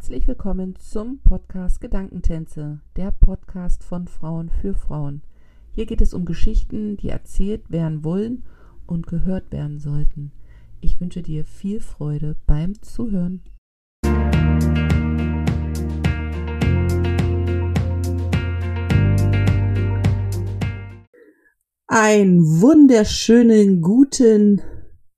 Herzlich willkommen zum Podcast Gedankentänze, der Podcast von Frauen für Frauen. Hier geht es um Geschichten, die erzählt werden wollen und gehört werden sollten. Ich wünsche dir viel Freude beim Zuhören. Einen wunderschönen guten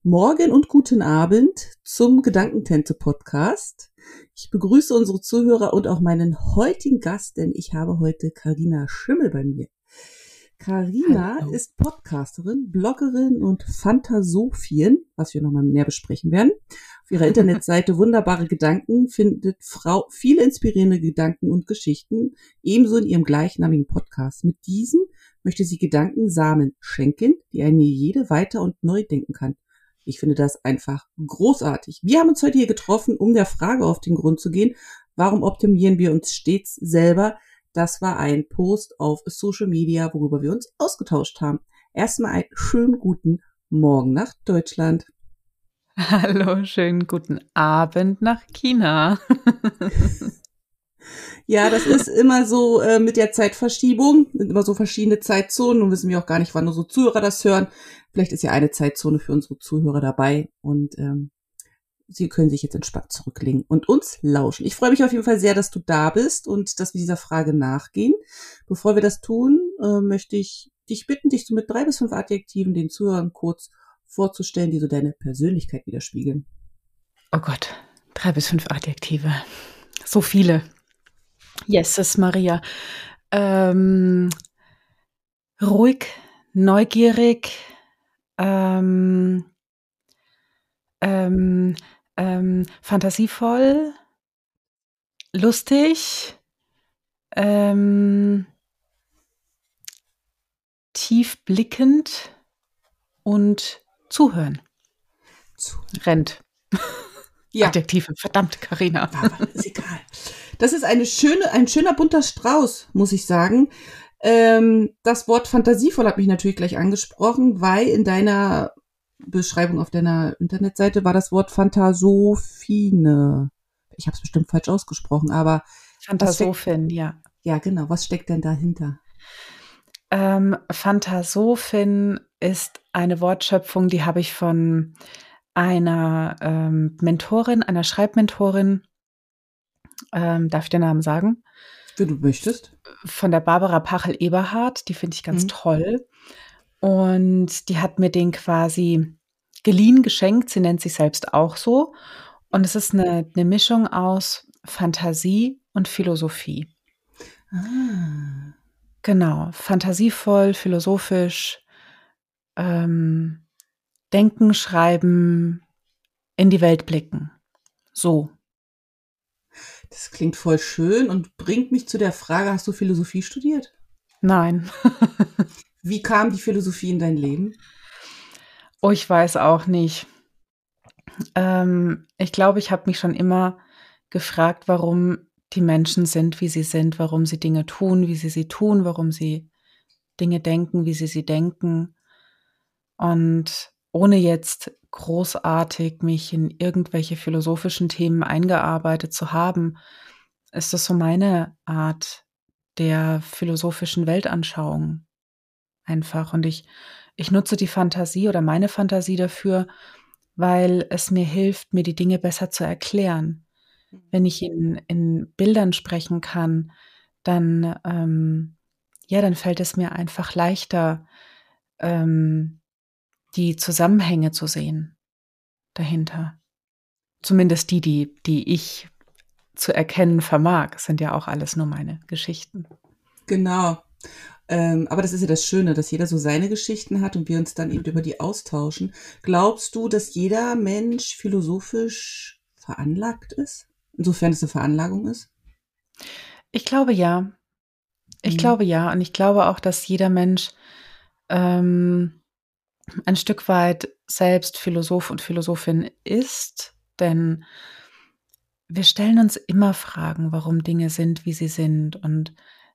Morgen und guten Abend zum Gedankentänze Podcast. Ich begrüße unsere Zuhörer und auch meinen heutigen Gast, denn ich habe heute Karina Schimmel bei mir. Karina ist Podcasterin, Bloggerin und Phantasophien, was wir nochmal näher besprechen werden. Auf ihrer Internetseite Wunderbare Gedanken findet Frau viele inspirierende Gedanken und Geschichten, ebenso in ihrem gleichnamigen Podcast. Mit diesem möchte sie Gedankensamen schenken, die eine jede weiter und neu denken kann. Ich finde das einfach großartig. Wir haben uns heute hier getroffen, um der Frage auf den Grund zu gehen, warum optimieren wir uns stets selber? Das war ein Post auf Social Media, worüber wir uns ausgetauscht haben. Erstmal einen schönen guten Morgen nach Deutschland. Hallo, schönen guten Abend nach China. Ja, das ist immer so äh, mit der Zeitverschiebung, sind immer so verschiedene Zeitzonen und wissen wir auch gar nicht, wann unsere Zuhörer das hören. Vielleicht ist ja eine Zeitzone für unsere Zuhörer dabei und ähm, sie können sich jetzt entspannt zurücklegen und uns lauschen. Ich freue mich auf jeden Fall sehr, dass du da bist und dass wir dieser Frage nachgehen. Bevor wir das tun, äh, möchte ich dich bitten, dich so mit drei bis fünf Adjektiven den Zuhörern kurz vorzustellen, die so deine Persönlichkeit widerspiegeln. Oh Gott, drei bis fünf Adjektive. So viele. Jesus Maria. Ähm, ruhig, neugierig, ähm, ähm, ähm, fantasievoll, lustig, ähm, tiefblickend und zuhören. Zuhören. Rennt. Ja. Adjektive, verdammt, Karina. Ist egal. Das ist eine schöne, ein schöner bunter Strauß, muss ich sagen. Ähm, das Wort fantasievoll hat mich natürlich gleich angesprochen, weil in deiner Beschreibung auf deiner Internetseite war das Wort Phantasophine. Ich habe es bestimmt falsch ausgesprochen, aber Phantasophin, ja. Ja, genau. Was steckt denn dahinter? Ähm, Phantasophin ist eine Wortschöpfung, die habe ich von einer ähm, Mentorin, einer Schreibmentorin, ähm, darf ich den Namen sagen? Wie du möchtest. Von der Barbara Pachel-Eberhardt, die finde ich ganz mhm. toll. Und die hat mir den quasi geliehen, geschenkt. Sie nennt sich selbst auch so. Und es ist eine, eine Mischung aus Fantasie und Philosophie. Ah. Genau, fantasievoll, philosophisch, ähm, Denken, Schreiben, in die Welt blicken. So. Das klingt voll schön und bringt mich zu der Frage, hast du Philosophie studiert? Nein. Wie kam die Philosophie in dein Leben? Oh, ich weiß auch nicht. Ähm, ich glaube, ich habe mich schon immer gefragt, warum die Menschen sind, wie sie sind, warum sie Dinge tun, wie sie sie tun, warum sie Dinge denken, wie sie sie denken. Und ohne jetzt großartig mich in irgendwelche philosophischen Themen eingearbeitet zu haben, ist das so meine Art der philosophischen Weltanschauung einfach. Und ich, ich nutze die Fantasie oder meine Fantasie dafür, weil es mir hilft, mir die Dinge besser zu erklären. Wenn ich in, in Bildern sprechen kann, dann, ähm, ja, dann fällt es mir einfach leichter, ähm, die Zusammenhänge zu sehen dahinter. Zumindest die, die, die ich zu erkennen vermag, sind ja auch alles nur meine Geschichten. Genau. Ähm, aber das ist ja das Schöne, dass jeder so seine Geschichten hat und wir uns dann eben über die austauschen. Glaubst du, dass jeder Mensch philosophisch veranlagt ist? Insofern es eine Veranlagung ist? Ich glaube ja. Ich mhm. glaube ja. Und ich glaube auch, dass jeder Mensch ähm, ein Stück weit selbst Philosoph und Philosophin ist, denn wir stellen uns immer Fragen, warum Dinge sind, wie sie sind und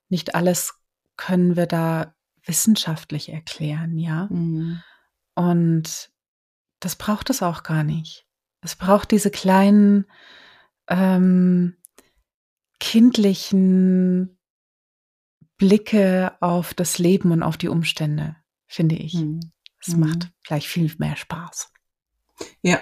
nicht alles können wir da wissenschaftlich erklären, ja. Mhm. Und das braucht es auch gar nicht. Es braucht diese kleinen, ähm, kindlichen Blicke auf das Leben und auf die Umstände, finde ich. Mhm. Es Mhm. macht gleich viel mehr Spaß. Ja,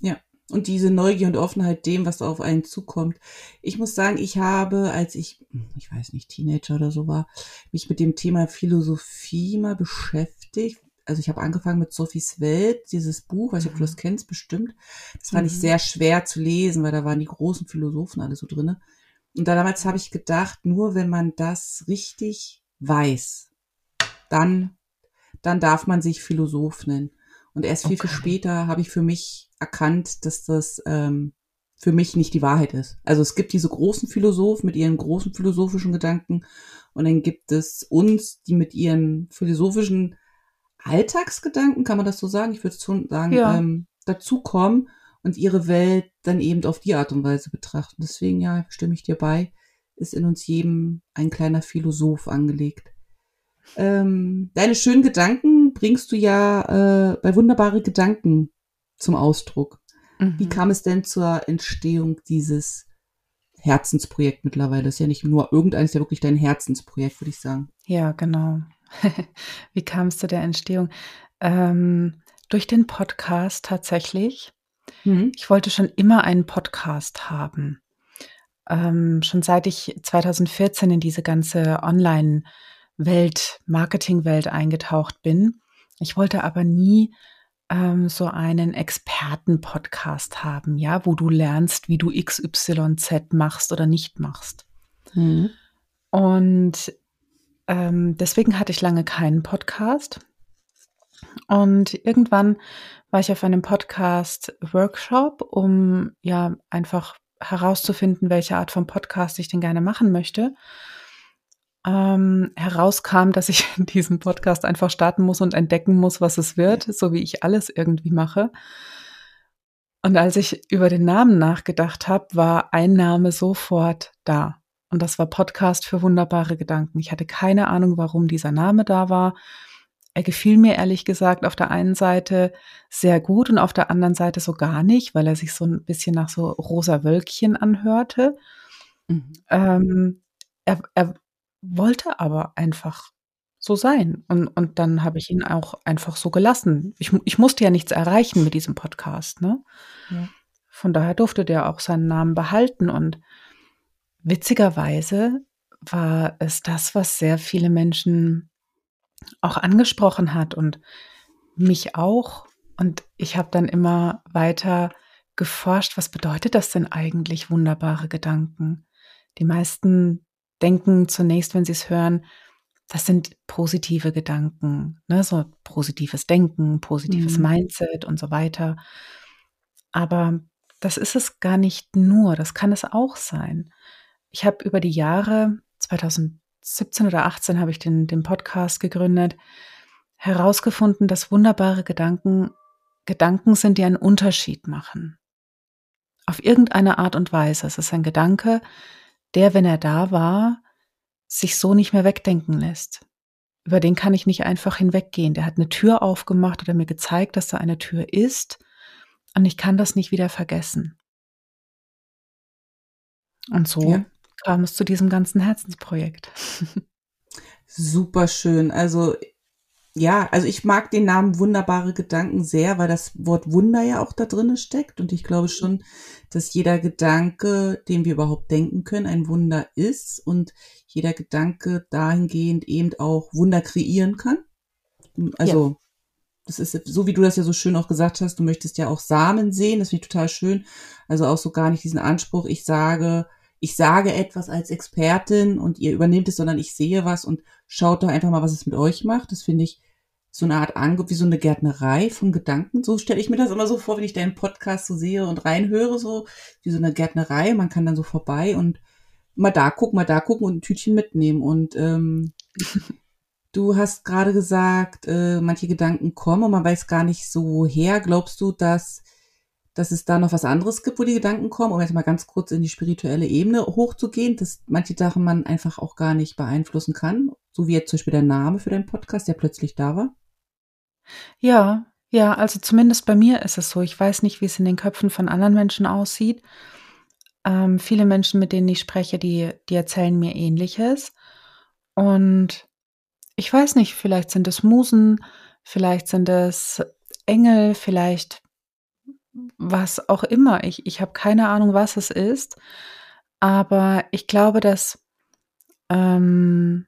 ja. Und diese Neugier und Offenheit dem, was auf einen zukommt. Ich muss sagen, ich habe, als ich, ich weiß nicht, Teenager oder so war, mich mit dem Thema Philosophie mal beschäftigt. Also ich habe angefangen mit Sophies Welt, dieses Buch, weiß nicht, ob du das kennst, bestimmt. Das fand ich Mhm. sehr schwer zu lesen, weil da waren die großen Philosophen alle so drinne. Und da damals habe ich gedacht, nur wenn man das richtig weiß, dann, dann darf man sich Philosoph nennen. Und erst viel, viel Okay. später habe ich für mich erkannt, dass das ähm, für mich nicht die Wahrheit ist. Also es gibt diese großen Philosophen mit ihren großen philosophischen Gedanken und dann gibt es uns, die mit ihren philosophischen Alltagsgedanken, kann man das so sagen? Ich würde schon sagen, Ja. ähm, dazukommen und ihre Welt dann eben auf die Art und Weise betrachten. Deswegen, ja, stimme ich dir bei, ist in uns jedem ein kleiner Philosoph angelegt. Ähm, deine schönen Gedanken bringst du ja äh, bei wunderbare Gedanken zum Ausdruck. Wie Mhm. kam es denn zur Entstehung dieses Herzensprojekt mittlerweile? Das ist ja nicht nur irgendeines, ja wirklich dein Herzensprojekt, würde ich sagen. Ja, genau. Wie kam es zu der Entstehung? Ähm, durch den Podcast tatsächlich. Mhm. Ich wollte schon immer einen Podcast haben. Ähm, schon seit ich 2014 in diese ganze Online-Welt, Marketing-Welt eingetaucht bin. Ich wollte aber nie ähm, so einen Experten-Podcast haben, ja, wo du lernst, wie du XYZ machst oder nicht machst. Mhm. Und ähm, deswegen hatte ich lange keinen Podcast. Und irgendwann war ich auf einem Podcast-Workshop, um ja einfach herauszufinden, welche Art von Podcast ich denn gerne machen möchte. Ähm, herauskam, dass ich diesen Podcast einfach starten muss und entdecken muss, was es wird, so wie ich alles irgendwie mache. Und als ich über den Namen nachgedacht habe, war ein Name sofort da. Und das war Podcast für wunderbare Gedanken. Ich hatte keine Ahnung, warum dieser Name da war. Er gefiel mir ehrlich gesagt auf der einen Seite sehr gut und auf der anderen Seite so gar nicht, weil er sich so ein bisschen nach so rosa Wölkchen anhörte. Mhm. Ähm, er, er wollte aber einfach so sein. Und, und dann habe ich ihn auch einfach so gelassen. Ich, ich musste ja nichts erreichen mit diesem Podcast. Ne? Ja. Von daher durfte der auch seinen Namen behalten. Und witzigerweise war es das, was sehr viele Menschen auch angesprochen hat und mich auch. Und ich habe dann immer weiter geforscht, was bedeutet das denn eigentlich, wunderbare Gedanken? Die meisten denken zunächst, wenn sie es hören, das sind positive Gedanken, ne? so positives Denken, positives Mhm. Mindset und so weiter. Aber das ist es gar nicht nur, das kann es auch sein. Ich habe über die Jahre, 2017 oder 18 habe ich den, den Podcast gegründet, herausgefunden, dass wunderbare Gedanken Gedanken sind, die einen Unterschied machen. Auf irgendeine Art und Weise. Es ist ein Gedanke, der, wenn er da war, sich so nicht mehr wegdenken lässt. Über den kann ich nicht einfach hinweggehen. Der hat eine Tür aufgemacht oder mir gezeigt, dass da eine Tür ist und ich kann das nicht wieder vergessen. Und so Ja. kam es zu diesem ganzen Herzensprojekt. Super schön. Also ja, also ich mag den Namen wunderbare Gedanken sehr, weil das Wort Wunder ja auch da drin steckt. Und ich glaube schon, dass jeder Gedanke, den wir überhaupt denken können, ein Wunder ist und jeder Gedanke dahingehend eben auch Wunder kreieren kann. Also das ist so, wie du das ja so schön auch gesagt hast, du möchtest ja auch Samen sehen, das finde ich total schön. Also auch so gar nicht diesen Anspruch, ich sage, ich sage etwas als Expertin und ihr übernehmt es, sondern ich sehe was und schaut doch einfach mal, was es mit euch macht. Das finde ich so eine Art Angebot, wie so eine Gärtnerei von Gedanken. So stelle ich mir das immer so vor, wenn ich deinen Podcast so sehe und reinhöre, so wie so eine Gärtnerei. Man kann dann so vorbei und mal da gucken, mal da gucken und ein Tütchen mitnehmen. Und ähm, du hast gerade gesagt, äh, manche Gedanken kommen und man weiß gar nicht so woher. Glaubst du, dass, dass es da noch was anderes gibt, wo die Gedanken kommen, um jetzt mal ganz kurz in die spirituelle Ebene hochzugehen, dass manche Sachen man einfach auch gar nicht beeinflussen kann? So wie jetzt zum Beispiel der Name für deinen Podcast, der plötzlich da war? Ja, ja, also zumindest bei mir ist es so. Ich weiß nicht, wie es in den Köpfen von anderen Menschen aussieht. Ähm, viele Menschen, mit denen ich spreche, die, die erzählen mir ähnliches. Und ich weiß nicht, vielleicht sind es Musen, vielleicht sind es Engel, vielleicht was auch immer. Ich, ich habe keine Ahnung, was es ist. Aber ich glaube, dass, ähm,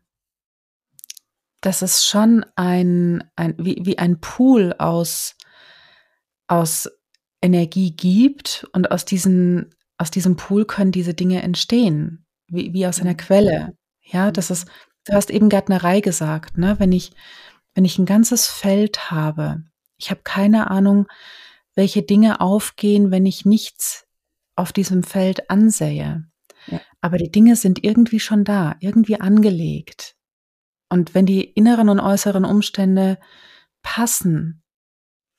dass es schon ein, ein wie, wie ein Pool aus, aus Energie gibt und aus, diesen, aus diesem Pool können diese Dinge entstehen, wie, wie aus einer mhm. Quelle. Ja, das ist, du hast eben Gärtnerei gesagt, ne? Wenn ich, wenn ich ein ganzes Feld habe, ich habe keine Ahnung, welche Dinge aufgehen, wenn ich nichts auf diesem Feld ansähe. Ja. Aber die Dinge sind irgendwie schon da, irgendwie angelegt. Und wenn die inneren und äußeren Umstände passen,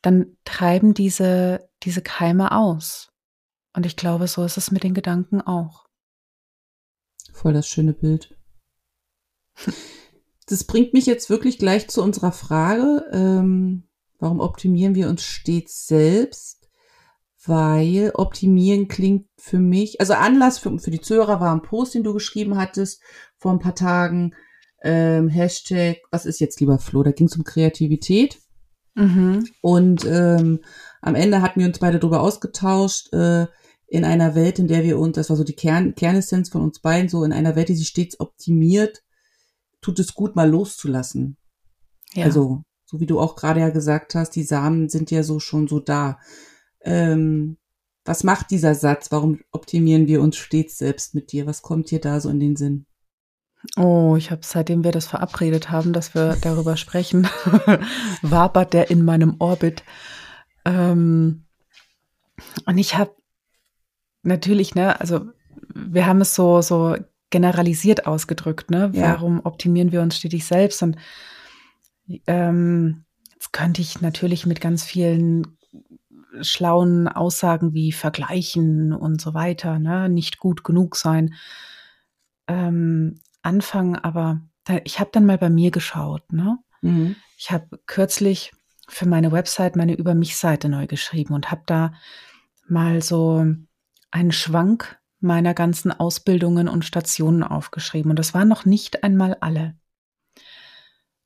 dann treiben diese, diese Keime aus. Und ich glaube, so ist es mit den Gedanken auch. Voll das schöne Bild. Das bringt mich jetzt wirklich gleich zu unserer Frage, ähm, warum optimieren wir uns stets selbst? Weil optimieren klingt für mich, also Anlass für, für die Zuhörer war ein Post, den du geschrieben hattest vor ein paar Tagen, ähm, Hashtag, was ist jetzt lieber Flo? Da ging es um Kreativität. Mhm. Und ähm, am Ende hatten wir uns beide darüber ausgetauscht, äh, in einer Welt, in der wir uns, das war so die Kern, Kernessenz von uns beiden, so in einer Welt, die sich stets optimiert, tut es gut, mal loszulassen. Ja. Also, so wie du auch gerade ja gesagt hast, die Samen sind ja so schon so da. Ähm, was macht dieser Satz? Warum optimieren wir uns stets selbst mit dir? Was kommt dir da so in den Sinn? Oh, ich habe seitdem wir das verabredet haben, dass wir darüber sprechen, wabert der in meinem Orbit. Ähm, und ich habe natürlich, ne, also wir haben es so so generalisiert ausgedrückt, ne? Ja. Warum optimieren wir uns stetig selbst? Und ähm, jetzt könnte ich natürlich mit ganz vielen schlauen Aussagen wie vergleichen und so weiter, ne, nicht gut genug sein. Ähm, anfangen, aber da, ich habe dann mal bei mir geschaut. Ne? Mhm. Ich habe kürzlich für meine Website meine Über mich-Seite neu geschrieben und habe da mal so einen Schwank meiner ganzen Ausbildungen und Stationen aufgeschrieben. Und das waren noch nicht einmal alle.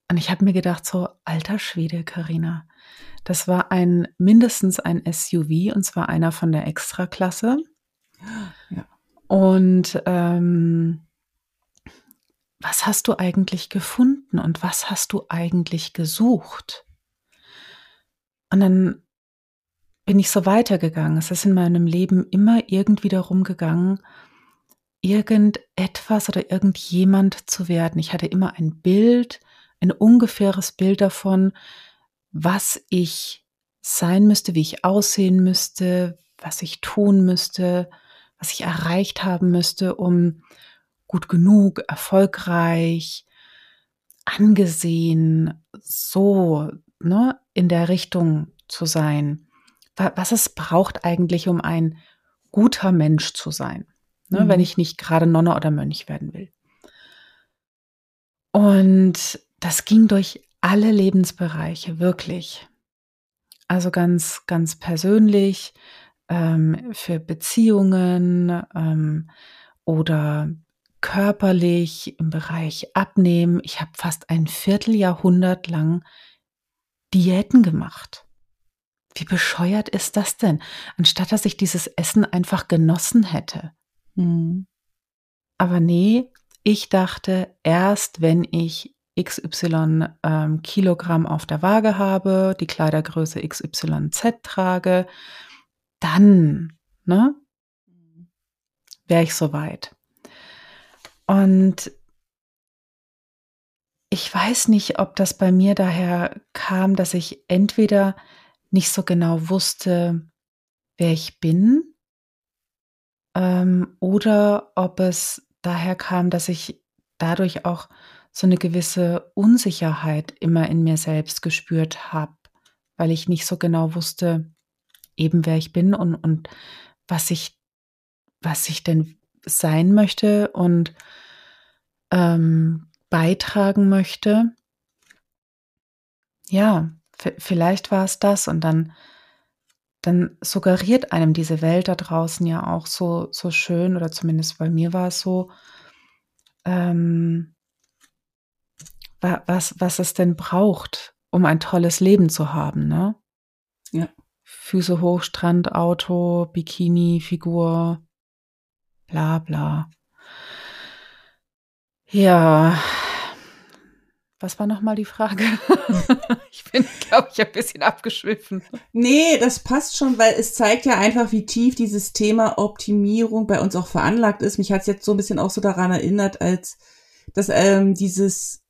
Und ich habe mir gedacht, so, alter Schwede, Karina. Das war ein mindestens ein SUV und zwar einer von der Extraklasse. Ja. Und ähm, was hast du eigentlich gefunden und was hast du eigentlich gesucht? Und dann bin ich so weitergegangen. Es ist in meinem Leben immer irgendwie darum gegangen, irgendetwas oder irgendjemand zu werden. Ich hatte immer ein Bild, ein ungefähres Bild davon, was ich sein müsste, wie ich aussehen müsste, was ich tun müsste, was ich erreicht haben müsste, um gut genug, erfolgreich, angesehen, so ne, in der Richtung zu sein. Was es braucht eigentlich, um ein guter Mensch zu sein, ne, mhm. wenn ich nicht gerade Nonne oder Mönch werden will. Und das ging durch alle Lebensbereiche, wirklich. Also ganz, ganz persönlich, ähm, für Beziehungen ähm, oder körperlich, im Bereich Abnehmen. Ich habe fast ein Vierteljahrhundert lang Diäten gemacht. Wie bescheuert ist das denn? Anstatt dass ich dieses Essen einfach genossen hätte. Mhm. Aber nee, ich dachte, erst wenn ich XY ähm, Kilogramm auf der Waage habe, die Kleidergröße XYZ trage, dann, ne, mhm. wäre ich soweit. Und ich weiß nicht, ob das bei mir daher kam, dass ich entweder nicht so genau wusste, wer ich bin, ähm, oder ob es daher kam, dass ich dadurch auch so eine gewisse Unsicherheit immer in mir selbst gespürt habe, weil ich nicht so genau wusste, eben wer ich bin und, und was ich, was ich denn sein möchte und ähm, beitragen möchte. Ja, vielleicht war es das und dann dann suggeriert einem diese Welt da draußen ja auch so, so schön, oder zumindest bei mir war es so, ähm, was, was es denn braucht, um ein tolles Leben zu haben, ne? Ja. Füße hoch, Strand, Auto, Bikini, Figur, bla bla. Ja. Was war nochmal die Frage? ich bin, glaube ich, ein bisschen abgeschwiffen. Nee, das passt schon, weil es zeigt ja einfach, wie tief dieses Thema Optimierung bei uns auch veranlagt ist. Mich hat es jetzt so ein bisschen auch so daran erinnert, als dass ähm, dieses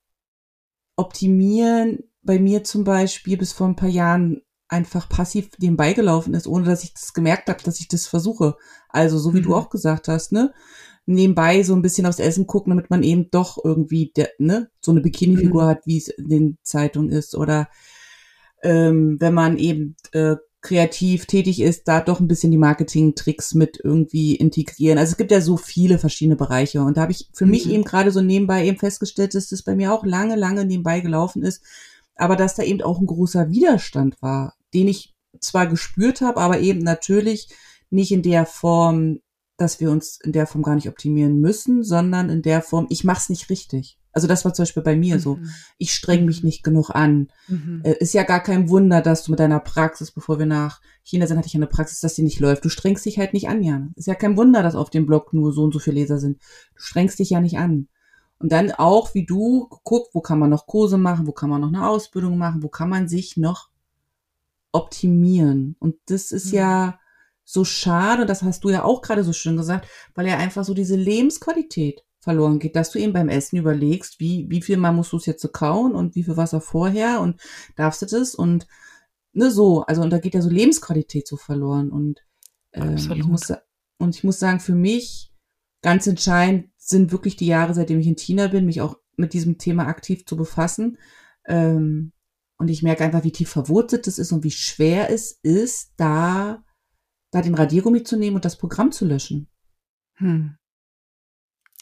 Optimieren bei mir zum Beispiel bis vor ein paar Jahren einfach passiv nebenbei gelaufen ist, ohne dass ich das gemerkt habe, dass ich das versuche. Also so wie mhm. du auch gesagt hast, ne? Nebenbei so ein bisschen aufs Essen gucken, damit man eben doch irgendwie der, ne, so eine Bikini-Figur mhm. hat, wie es in den Zeitungen ist. Oder ähm, wenn man eben äh, kreativ tätig ist, da doch ein bisschen die Marketing-Tricks mit irgendwie integrieren. Also es gibt ja so viele verschiedene Bereiche. Und da habe ich für mhm. mich eben gerade so nebenbei eben festgestellt, dass das bei mir auch lange, lange nebenbei gelaufen ist. Aber dass da eben auch ein großer Widerstand war, den ich zwar gespürt habe, aber eben natürlich nicht in der Form, dass wir uns in der Form gar nicht optimieren müssen, sondern in der Form, ich mache es nicht richtig. Also das war zum Beispiel bei mir mhm. so. Ich streng mich mhm. nicht genug an. Mhm. Äh, ist ja gar kein Wunder, dass du mit deiner Praxis, bevor wir nach China sind, hatte ich eine Praxis, dass die nicht läuft. Du strengst dich halt nicht an, Jan. Ist ja kein Wunder, dass auf dem Blog nur so und so viele Leser sind. Du strengst dich ja nicht an. Und dann auch, wie du, guck, wo kann man noch Kurse machen, wo kann man noch eine Ausbildung machen, wo kann man sich noch optimieren. Und das ist mhm. ja so schade, das hast du ja auch gerade so schön gesagt, weil ja einfach so diese Lebensqualität verloren geht, dass du eben beim Essen überlegst, wie, wie viel mal musst du es jetzt so kauen und wie viel Wasser vorher und darfst du das und ne, so, also und da geht ja so Lebensqualität so verloren und äh, ich muss und ich muss sagen, für mich ganz entscheidend sind wirklich die Jahre, seitdem ich in China bin, mich auch mit diesem Thema aktiv zu befassen. Ähm, und ich merke einfach, wie tief verwurzelt es ist und wie schwer es ist, da, da den Radiergummi zu nehmen und das Programm zu löschen. Hm.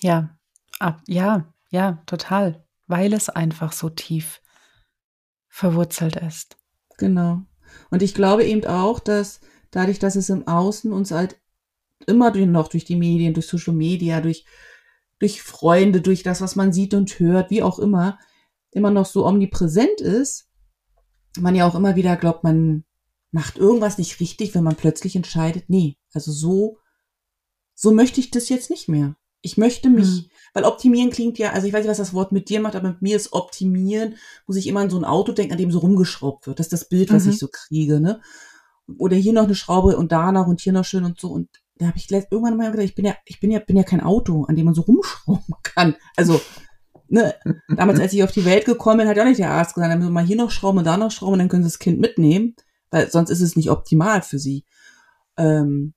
Ja, ab, ja, ja, total. Weil es einfach so tief verwurzelt ist. Genau. Und ich glaube eben auch, dass dadurch, dass es im Außen uns halt immer noch durch die Medien, durch Social Media, durch, durch Freunde, durch das, was man sieht und hört, wie auch immer, immer noch so omnipräsent ist, man ja auch immer wieder glaubt, man macht irgendwas nicht richtig, wenn man plötzlich entscheidet, nee, also so, so möchte ich das jetzt nicht mehr. Ich möchte mich, hm. weil optimieren klingt ja, also ich weiß nicht, was das Wort mit dir macht, aber mit mir ist optimieren, muss ich immer an so ein Auto denken, an dem so rumgeschraubt wird. Das ist das Bild, was mhm. ich so kriege, ne? Oder hier noch eine Schraube und da noch und hier noch schön und so. Und da habe ich irgendwann mal gedacht, ich bin ja, ich bin ja, bin ja kein Auto, an dem man so rumschrauben kann. Also, ne, damals, als ich auf die Welt gekommen bin, hat ja auch nicht der Arzt gesagt, dann müssen wir mal hier noch schrauben und da noch schrauben und dann können sie das Kind mitnehmen, weil sonst ist es nicht optimal für sie. Ähm,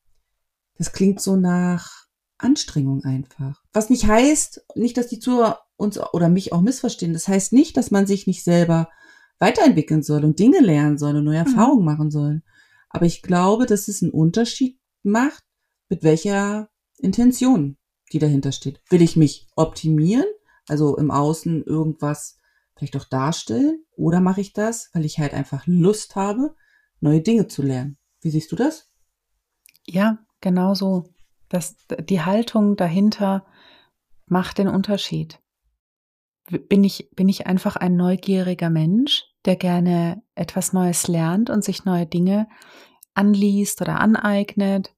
das klingt so nach Anstrengung einfach. Was nicht heißt, nicht, dass die Zuhörer uns oder mich auch missverstehen. Das heißt nicht, dass man sich nicht selber weiterentwickeln soll und Dinge lernen soll und neue mhm. Erfahrungen machen soll. Aber ich glaube, dass es einen Unterschied macht, mit welcher Intention die dahinter steht. Will ich mich optimieren, also im Außen irgendwas vielleicht auch darstellen, oder mache ich das, weil ich halt einfach Lust habe, neue Dinge zu lernen? Wie siehst du das? Ja, genau so. Das, die Haltung dahinter macht den Unterschied. Bin ich, bin ich einfach ein neugieriger Mensch, der gerne etwas Neues lernt und sich neue Dinge anliest oder aneignet?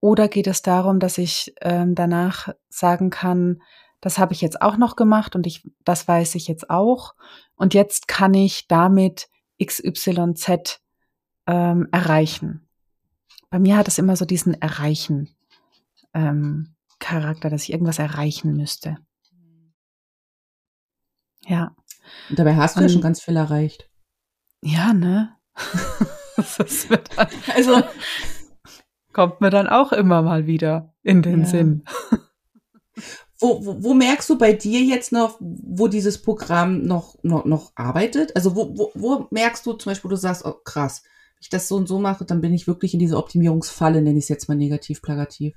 Oder geht es darum, dass ich ähm, danach sagen kann, das habe ich jetzt auch noch gemacht und ich, das weiß ich jetzt auch. Und jetzt kann ich damit XYZ ähm, erreichen. Bei mir hat es immer so diesen Erreichen ähm, Charakter, dass ich irgendwas erreichen müsste. Ja. Und dabei hast du und, ja schon ganz viel erreicht. Ja, ne? also kommt mir dann auch immer mal wieder in den ja. Sinn. Wo, wo, wo, merkst du bei dir jetzt noch, wo dieses Programm noch, noch, noch arbeitet? Also wo, wo, wo merkst du zum Beispiel, du sagst, oh krass, wenn ich das so und so mache, dann bin ich wirklich in diese Optimierungsfalle, nenne ich es jetzt mal negativ, plagativ.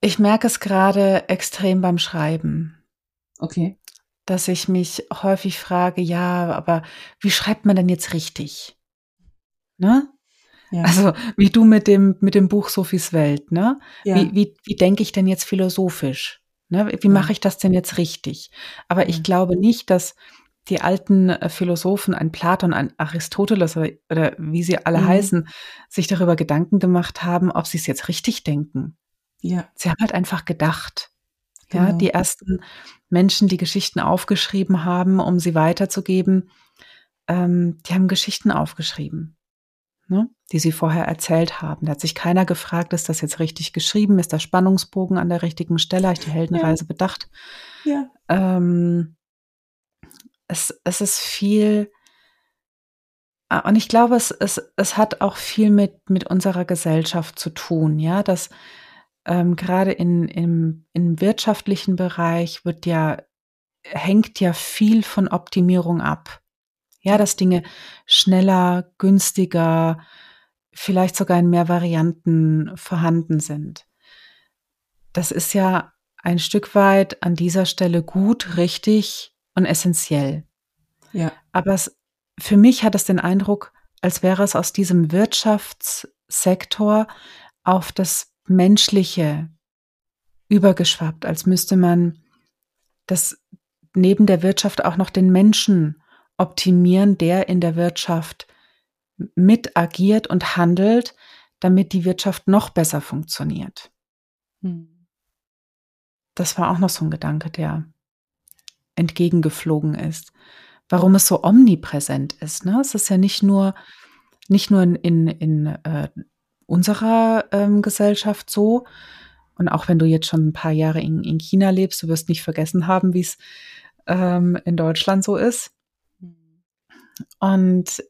Ich merke es gerade extrem beim Schreiben. Okay. Dass ich mich häufig frage, ja, aber wie schreibt man denn jetzt richtig? Ne? Ja. Also wie du mit dem, mit dem Buch Sophies Welt, ne? Ja. Wie, wie, wie denke ich denn jetzt philosophisch? Ne? Wie mache ich das denn jetzt richtig? Aber ich glaube nicht, dass die alten äh, Philosophen, ein Platon, ein Aristoteles oder, oder wie sie alle mhm. heißen, sich darüber Gedanken gemacht haben, ob sie es jetzt richtig denken. Ja. Sie haben halt einfach gedacht. Genau. Ja, die ersten Menschen, die Geschichten aufgeschrieben haben, um sie weiterzugeben, ähm, die haben Geschichten aufgeschrieben, ne, die sie vorher erzählt haben. Da hat sich keiner gefragt, ist das jetzt richtig geschrieben? Ist der Spannungsbogen an der richtigen Stelle? Habe ich die Heldenreise ja. bedacht? Ja. Ähm, es, es ist viel, ah, und ich glaube, es, es, es hat auch viel mit, mit unserer Gesellschaft zu tun, ja, dass ähm, gerade in, im, im wirtschaftlichen Bereich wird ja, hängt ja viel von Optimierung ab. Ja, dass Dinge schneller, günstiger, vielleicht sogar in mehr Varianten vorhanden sind. Das ist ja ein Stück weit an dieser Stelle gut, richtig und essentiell. Ja. Aber es, für mich hat es den Eindruck, als wäre es aus diesem Wirtschaftssektor auf das Menschliche übergeschwappt, als müsste man das neben der Wirtschaft auch noch den Menschen optimieren, der in der Wirtschaft mit agiert und handelt, damit die Wirtschaft noch besser funktioniert. Hm. Das war auch noch so ein Gedanke, der entgegengeflogen ist. Warum es so omnipräsent ist. Ne? Es ist ja nicht nur, nicht nur in, in, in äh, unserer ähm, Gesellschaft so. Und auch wenn du jetzt schon ein paar Jahre in, in China lebst, du wirst nicht vergessen haben, wie es ähm, in Deutschland so ist. Und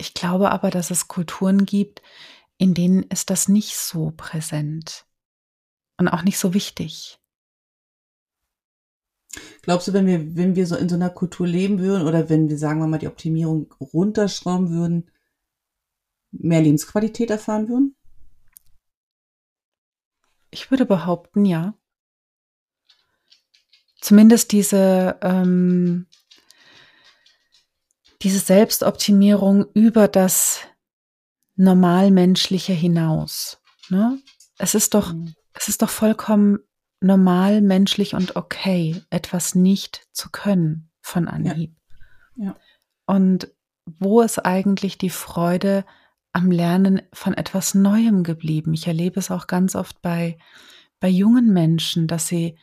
ich glaube aber, dass es Kulturen gibt, in denen ist das nicht so präsent und auch nicht so wichtig. Glaubst du, wenn wir, wenn wir so in so einer Kultur leben würden oder wenn wir, sagen wir mal, die Optimierung runterschrauben würden, mehr Lebensqualität erfahren würden? Ich würde behaupten, ja. Zumindest diese, ähm, diese Selbstoptimierung über das Normalmenschliche hinaus. Ne? Es ist doch, mhm. es ist doch vollkommen normal, menschlich und okay, etwas nicht zu können von Anhieb. Ja. ja. Und wo ist eigentlich die Freude am Lernen von etwas Neuem geblieben. Ich erlebe es auch ganz oft bei, bei jungen Menschen, dass sie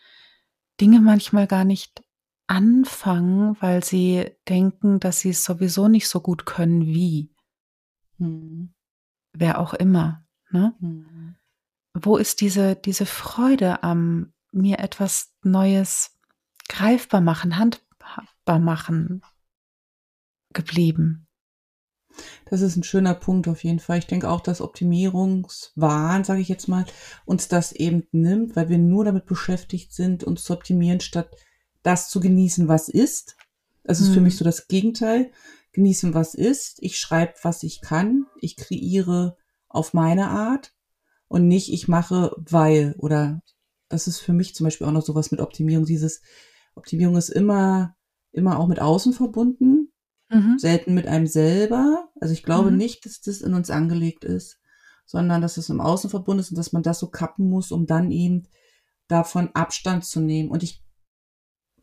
Dinge manchmal gar nicht anfangen, weil sie denken, dass sie es sowieso nicht so gut können wie. Hm. Wer auch immer. Ne? Hm. Wo ist diese, diese Freude am mir etwas Neues greifbar machen, handbar machen geblieben? Das ist ein schöner Punkt auf jeden Fall. Ich denke auch, dass Optimierungswahn, sage ich jetzt mal, uns das eben nimmt, weil wir nur damit beschäftigt sind, uns zu optimieren, statt das zu genießen, was ist. Das ist mhm. für mich so das Gegenteil. Genießen, was ist. Ich schreibe, was ich kann. Ich kreiere auf meine Art und nicht, ich mache, weil oder das ist für mich zum Beispiel auch noch sowas mit Optimierung. Dieses Optimierung ist immer, immer auch mit außen verbunden Mhm. Selten mit einem selber. Also ich glaube mhm. nicht, dass das in uns angelegt ist, sondern dass es im Außen verbunden ist und dass man das so kappen muss, um dann eben davon Abstand zu nehmen. Und ich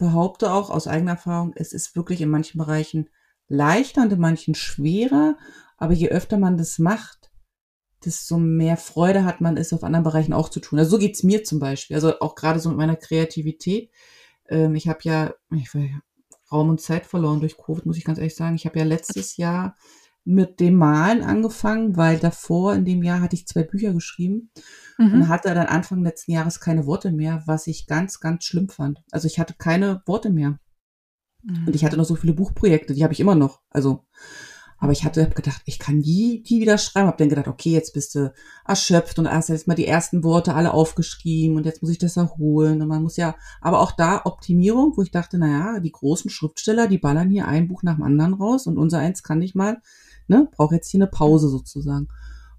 behaupte auch aus eigener Erfahrung, es ist wirklich in manchen Bereichen leichter und in manchen schwerer. Aber je öfter man das macht, desto mehr Freude hat man es auf anderen Bereichen auch zu tun. Also so geht's mir zum Beispiel. Also auch gerade so mit meiner Kreativität. Ähm, ich habe ja, ich war ja Raum und Zeit verloren durch Covid, muss ich ganz ehrlich sagen. Ich habe ja letztes Jahr mit dem Malen angefangen, weil davor in dem Jahr hatte ich zwei Bücher geschrieben mhm. und hatte dann Anfang letzten Jahres keine Worte mehr, was ich ganz, ganz schlimm fand. Also ich hatte keine Worte mehr. Mhm. Und ich hatte noch so viele Buchprojekte, die habe ich immer noch. Also aber ich hatte hab gedacht, ich kann nie, nie wieder schreiben. Hab dann gedacht, okay, jetzt bist du erschöpft und hast jetzt mal die ersten Worte alle aufgeschrieben und jetzt muss ich das erholen. Und man muss ja, aber auch da Optimierung, wo ich dachte, naja, die großen Schriftsteller, die ballern hier ein Buch nach dem anderen raus und unser eins kann ich mal, ne, brauche jetzt hier eine Pause sozusagen.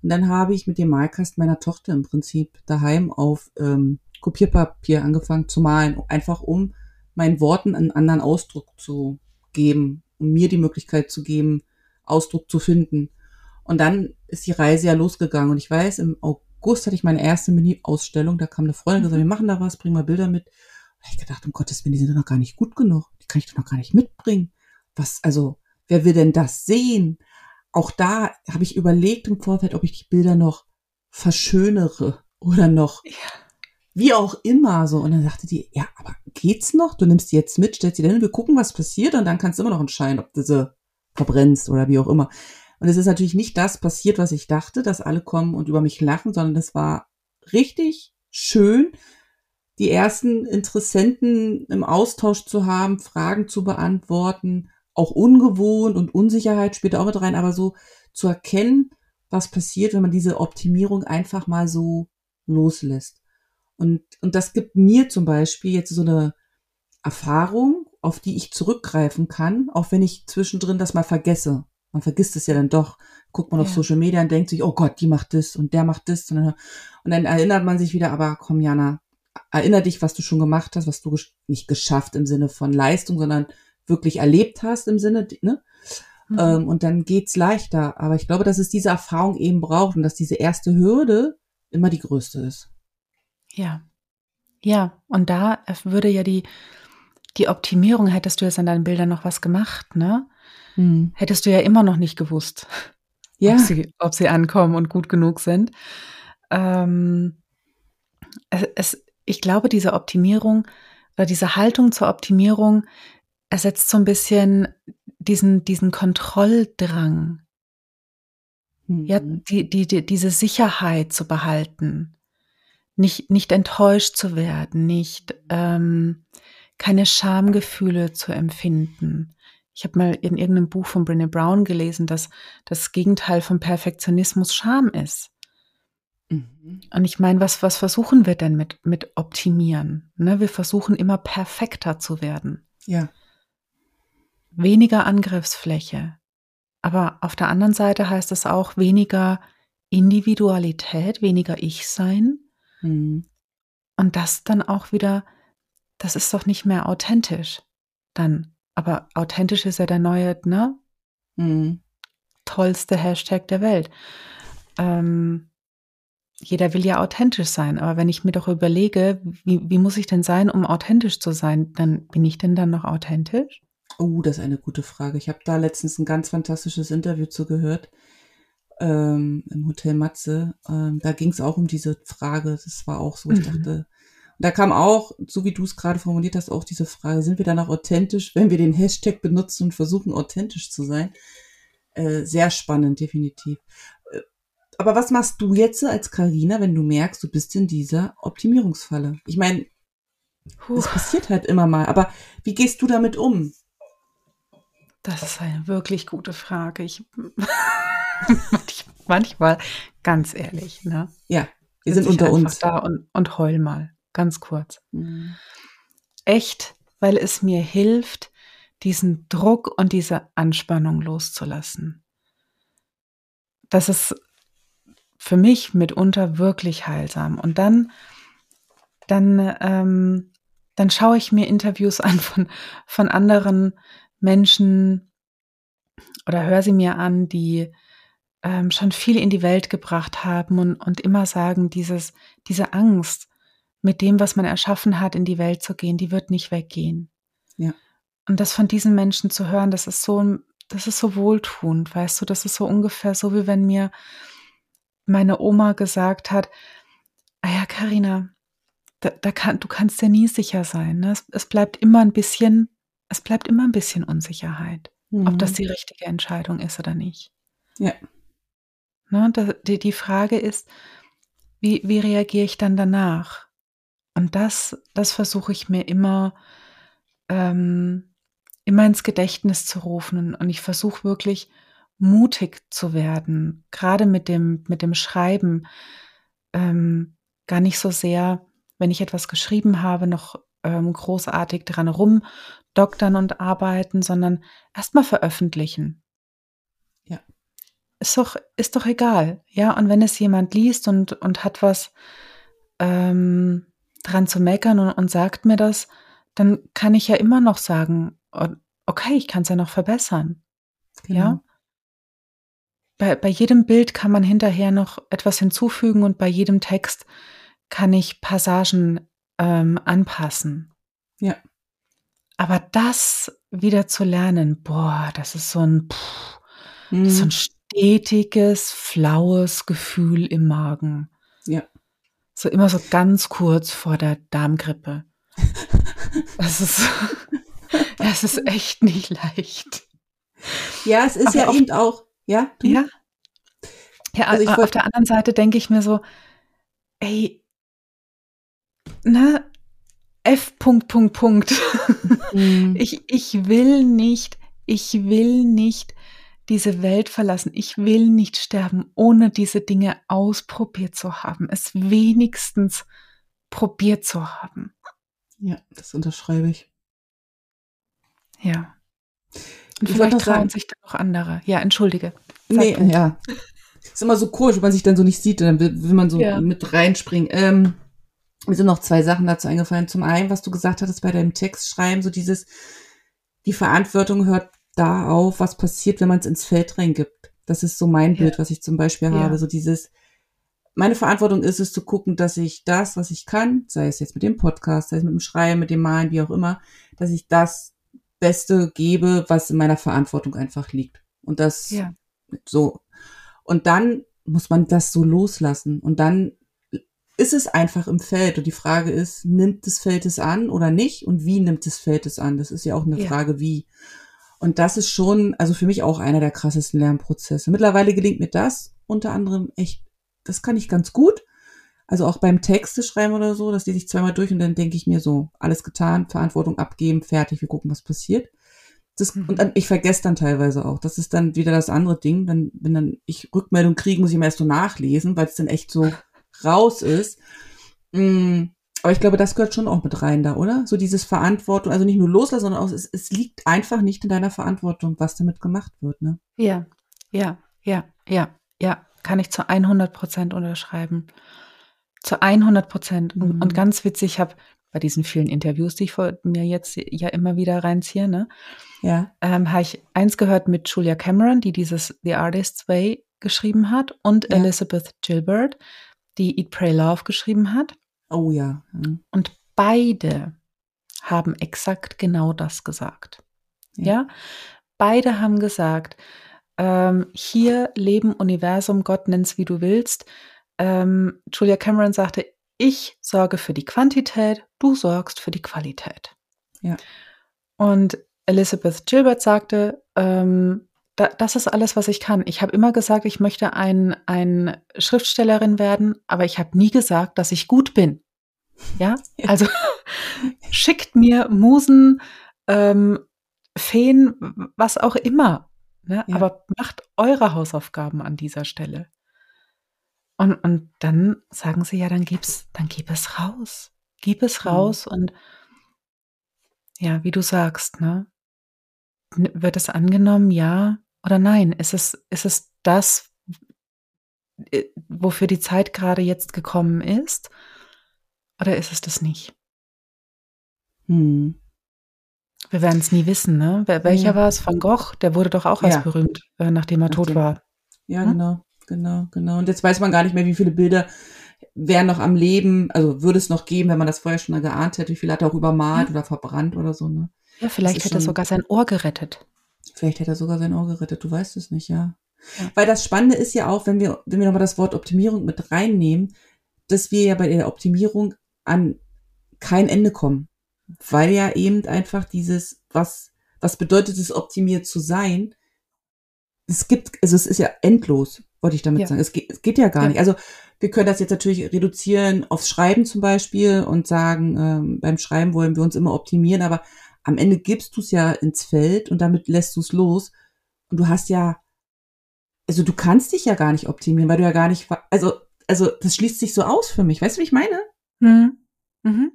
Und dann habe ich mit dem Malkasten meiner Tochter im Prinzip daheim auf ähm, Kopierpapier angefangen zu malen, einfach um meinen Worten einen anderen Ausdruck zu geben, um mir die Möglichkeit zu geben, Ausdruck zu finden. Und dann ist die Reise ja losgegangen. Und ich weiß, im August hatte ich meine erste Mini-Ausstellung. Da kam eine Freundin und gesagt, wir machen da was, bring mal Bilder mit. Und ich gedacht, um Gottes Willen, die sind doch noch gar nicht gut genug. Die kann ich doch noch gar nicht mitbringen. Was, also, wer will denn das sehen? Auch da habe ich überlegt im Vorfeld, ob ich die Bilder noch verschönere oder noch ja. wie auch immer so. Und dann sagte die, ja, aber geht's noch? Du nimmst die jetzt mit, stellst sie dann, wir gucken, was passiert und dann kannst du immer noch entscheiden, ob du sie verbrennst oder wie auch immer. Und es ist natürlich nicht das passiert, was ich dachte, dass alle kommen und über mich lachen, sondern es war richtig schön, die ersten Interessenten im Austausch zu haben, Fragen zu beantworten, auch ungewohnt und Unsicherheit spielt auch mit rein, aber so zu erkennen, was passiert, wenn man diese Optimierung einfach mal so loslässt. Und, und das gibt mir zum Beispiel jetzt so eine Erfahrung, auf die ich zurückgreifen kann, auch wenn ich zwischendrin das mal vergesse. Man vergisst es ja dann doch. Guckt man ja. auf Social Media und denkt sich, oh Gott, die macht das und der macht das. Und dann, und dann erinnert man sich wieder, aber komm, Jana, erinner dich, was du schon gemacht hast, was du nicht geschafft im Sinne von Leistung, sondern wirklich erlebt hast im Sinne, ne? Mhm. Ähm, und dann geht's leichter. Aber ich glaube, dass es diese Erfahrung eben braucht und dass diese erste Hürde immer die größte ist. Ja. Ja, und da würde ja die, die Optimierung, hättest du jetzt an deinen Bildern noch was gemacht, ne? Mhm. Hättest du ja immer noch nicht gewusst, ja. ob, sie, ob sie ankommen und gut genug sind. Ähm, es, es, ich glaube, diese Optimierung oder diese Haltung zur Optimierung ersetzt so ein bisschen diesen, diesen Kontrolldrang. Mhm. Ja, die, die, die, diese Sicherheit zu behalten, nicht, nicht enttäuscht zu werden, nicht ähm, keine Schamgefühle zu empfinden. Ich habe mal in irgendeinem Buch von Brené Brown gelesen, dass das Gegenteil von Perfektionismus Scham ist. Mhm. Und ich meine, was, was versuchen wir denn mit, mit optimieren? Ne? Wir versuchen immer perfekter zu werden. Ja weniger Angriffsfläche. Aber auf der anderen Seite heißt es auch weniger Individualität, weniger Ich-Sein. Mhm. Und das dann auch wieder, das ist doch nicht mehr authentisch. Dann, aber authentisch ist ja der neue, ne? Mhm. Tollste Hashtag der Welt. Ähm, jeder will ja authentisch sein, aber wenn ich mir doch überlege, wie, wie muss ich denn sein, um authentisch zu sein, dann bin ich denn dann noch authentisch? Oh, das ist eine gute Frage. Ich habe da letztens ein ganz fantastisches Interview zugehört ähm, im Hotel Matze. Ähm, da ging es auch um diese Frage. Das war auch so, ich mhm. dachte, da kam auch, so wie du es gerade formuliert hast, auch diese Frage, sind wir danach authentisch, wenn wir den Hashtag benutzen und versuchen authentisch zu sein? Äh, sehr spannend, definitiv. Äh, aber was machst du jetzt als Karina, wenn du merkst, du bist in dieser Optimierungsfalle? Ich meine, es passiert halt immer mal, aber wie gehst du damit um? Das ist eine wirklich gute Frage. Ich, manchmal, ganz ehrlich, ne? Ja, wir sind unter uns. Da und, und heul mal, ganz kurz. Mhm. Echt, weil es mir hilft, diesen Druck und diese Anspannung loszulassen. Das ist für mich mitunter wirklich heilsam. Und dann, dann, ähm, dann schaue ich mir Interviews an von, von anderen Menschen oder höre sie mir an, die ähm, schon viel in die Welt gebracht haben und, und immer sagen, dieses, diese Angst, mit dem, was man erschaffen hat, in die Welt zu gehen, die wird nicht weggehen. Ja. Und das von diesen Menschen zu hören, das ist so, das ist so wohltuend, weißt du, das ist so ungefähr so, wie wenn mir meine Oma gesagt hat, ah ja, Carina, da, da kann, du kannst ja nie sicher sein. Ne? Es, es bleibt immer ein bisschen es bleibt immer ein bisschen Unsicherheit, mhm. ob das mhm. die richtige Entscheidung ist oder nicht. Ja. Ne, die, die Frage ist, wie, wie reagiere ich dann danach? Und das, das versuche ich mir immer, ähm, immer ins Gedächtnis zu rufen. Und ich versuche wirklich mutig zu werden, gerade mit dem, mit dem Schreiben. Ähm, gar nicht so sehr, wenn ich etwas geschrieben habe, noch ähm, großartig dran rumdoktern und arbeiten, sondern erstmal veröffentlichen. Ja. Ist doch, ist doch egal. Ja, und wenn es jemand liest und, und hat was ähm, dran zu meckern und, und sagt mir das, dann kann ich ja immer noch sagen, okay, ich kann es ja noch verbessern. Genau. Ja. bei, bei jedem Bild kann man hinterher noch etwas hinzufügen und bei jedem Text kann ich Passagen ähm, anpassen. Ja. Aber das wieder zu lernen, boah, das ist so ein, pff, Mhm. so ein stetiges, flaues Gefühl im Magen. Ja. So immer so ganz kurz vor der Darmgrippe. Das ist, das ist echt nicht leicht. Ja, es ist Aber ja auf- eben auch, ja, du? Ja. Ja, Also auf der anderen Seite denke ich mir so, ey, ne, F. Punkt, Punkt, Punkt. Mhm. Ich, ich will nicht, ich will nicht diese Welt verlassen. Ich will nicht sterben, ohne diese Dinge ausprobiert zu haben. Es wenigstens probiert zu haben. Ja, das unterschreibe ich. Ja. Und Ich vielleicht trauen sagen- sich dann noch andere. Ja, entschuldige. Sag Nee, du. ja. Ist immer so komisch, wenn man sich dann so nicht sieht, dann will, will man so Ja. mit reinspringen. Ähm, mir sind noch zwei Sachen dazu eingefallen. Zum einen, was du gesagt hattest bei deinem Textschreiben, so dieses, die Verantwortung hört da auf, was passiert, wenn man es ins Feld reingibt. Das ist so mein Ja. Bild, was ich zum Beispiel Ja. habe. So dieses, meine Verantwortung ist es zu gucken, dass ich das, was ich kann, sei es jetzt mit dem Podcast, sei es mit dem Schreiben, mit dem Malen, wie auch immer, dass ich das Beste gebe, was in meiner Verantwortung einfach liegt. Und das Ja. so. Und dann muss man das so loslassen. Und dann ist es einfach im Feld. Und die Frage ist, nimmt das Feld es an oder nicht? Und wie nimmt das Feld es an? Das ist ja auch eine Ja. Frage, wie. Und das ist schon, also für mich auch einer der krassesten Lernprozesse. Mittlerweile gelingt mir das unter anderem echt, das kann ich ganz gut. Also auch beim Texte schreiben oder so, das lese ich zweimal durch und dann denke ich mir so, alles getan, Verantwortung abgeben, fertig, wir gucken, was passiert. Das, Mhm. Und dann, ich vergesse dann teilweise auch. Das ist dann wieder das andere Ding. Dann, wenn dann ich Rückmeldung kriege, muss ich immer erst so nachlesen, weil es dann echt so raus ist. Mm, Aber ich glaube, das gehört schon auch mit rein da, oder? So dieses Verantwortung, also nicht nur loslassen, sondern auch, es, es liegt einfach nicht in deiner Verantwortung, was damit gemacht wird, ne? Ja, ja, ja, ja, ja, kann ich zu 100 Prozent unterschreiben. Zu 100 Prozent. Und, Mhm. und ganz witzig, ich habe bei diesen vielen Interviews, die ich vor mir jetzt ja immer wieder reinziehe, ne, Ja. ähm, habe ich eins gehört mit Julia Cameron, die dieses The Artist's Way geschrieben hat, und Ja. Elizabeth Gilbert, die Eat, Pray, Love geschrieben hat. Oh ja. Mhm. Und beide haben exakt genau das gesagt. Ja. Ja, beide haben gesagt, ähm, hier Leben, Universum, Gott nenn's wie du willst. Ähm, Julia Cameron sagte, ich sorge für die Quantität, du sorgst für die Qualität. Ja. Und Elizabeth Gilbert sagte, ähm, da, das ist alles, was ich kann. Ich habe immer gesagt, ich möchte ein, ein Schriftstellerin werden, aber ich habe nie gesagt, dass ich gut bin. Ja, also schickt mir Musen, ähm, Feen, was auch immer. Ne? Ja. Aber macht eure Hausaufgaben an dieser Stelle. Und, und dann sagen sie ja, dann gib's, dann gib es raus. Gib es Mhm. raus und ja, wie du sagst, ne? Wird es angenommen, ja oder nein? Ist es, ist es das, äh, wofür die Zeit gerade jetzt gekommen ist? Oder ist es das nicht? Hm. Wir werden es nie wissen, ne? Welcher Ja. war es? Van Gogh? Der wurde doch auch erst Ja. berühmt, äh, nachdem er tot Nachdem- war. Ja, Hm? genau, genau, genau. Und jetzt weiß man gar nicht mehr, wie viele Bilder wären noch am Leben, also würde es noch geben, wenn man das vorher schon mal geahnt hätte, wie viel hat er auch übermalt Ja. oder verbrannt oder so, ne? Ja, vielleicht hätte er sogar sein Ohr gerettet. Vielleicht hätte er sogar sein Ohr gerettet, du weißt es nicht, ja. Ja. Weil das Spannende ist ja auch, wenn wir, wenn wir nochmal das Wort Optimierung mit reinnehmen, dass wir ja bei der Optimierung an kein Ende kommen. Weil ja eben einfach dieses, was, was bedeutet es, optimiert zu sein? Es gibt, also es ist ja endlos, wollte ich damit Ja. sagen. Es geht, es geht ja gar Ja. nicht. Also wir können das jetzt natürlich reduzieren aufs Schreiben zum Beispiel und sagen, ähm, beim Schreiben wollen wir uns immer optimieren, aber am Ende gibst du es ja ins Feld und damit lässt du es los. Und du hast ja, also du kannst dich ja gar nicht optimieren, weil du ja gar nicht, also, also das schließt sich so aus für mich. Weißt du, wie ich meine? Hm. Mhm.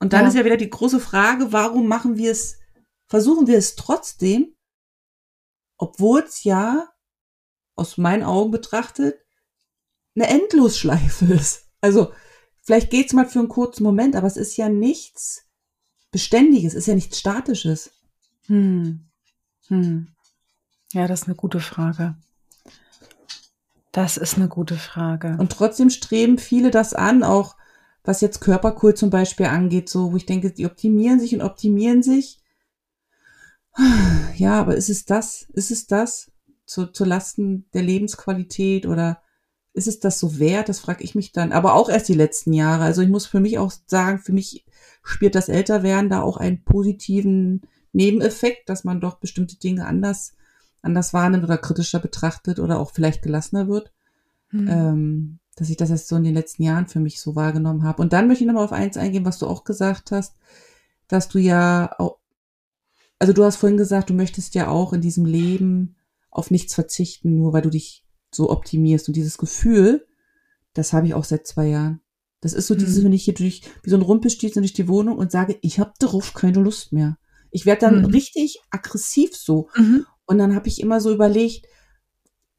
Und dann Ja. ist ja wieder die große Frage, warum machen wir es, versuchen wir es trotzdem, obwohl es ja aus meinen Augen betrachtet eine Endlosschleife ist. Also vielleicht geht's mal für einen kurzen Moment, aber es ist ja nichts Beständiges, es ist ja nichts Statisches. Hm. Hm. Ja, das ist eine gute Frage. Das ist eine gute Frage. Und trotzdem streben viele das an, auch was jetzt Körperkult zum Beispiel angeht, so, wo ich denke, die optimieren sich und optimieren sich. Ja, aber ist es das? Ist es das? Zu, zu Lasten der Lebensqualität oder ist es das so wert? Das frage ich mich dann. Aber auch erst die letzten Jahre. Also ich muss für mich auch sagen, für mich spielt das Älterwerden da auch einen positiven Nebeneffekt, dass man doch bestimmte Dinge anders, anders wahrnimmt oder kritischer betrachtet oder auch vielleicht gelassener wird. Hm. Ähm, dass ich das erst so in den letzten Jahren für mich so wahrgenommen habe. Und dann möchte ich nochmal auf eins eingehen, was du auch gesagt hast, dass du ja auch, also du hast vorhin gesagt, du möchtest ja auch in diesem Leben auf nichts verzichten, nur weil du dich so optimierst. Und dieses Gefühl, das habe ich auch seit zwei Jahren. Das ist so dieses, mhm. wenn ich hier durch, wie so ein Rumpelstilzchen durch die Wohnung und sage, ich habe darauf keine Lust mehr. Ich werde dann mhm. richtig aggressiv so. Mhm. Und dann habe ich immer so überlegt,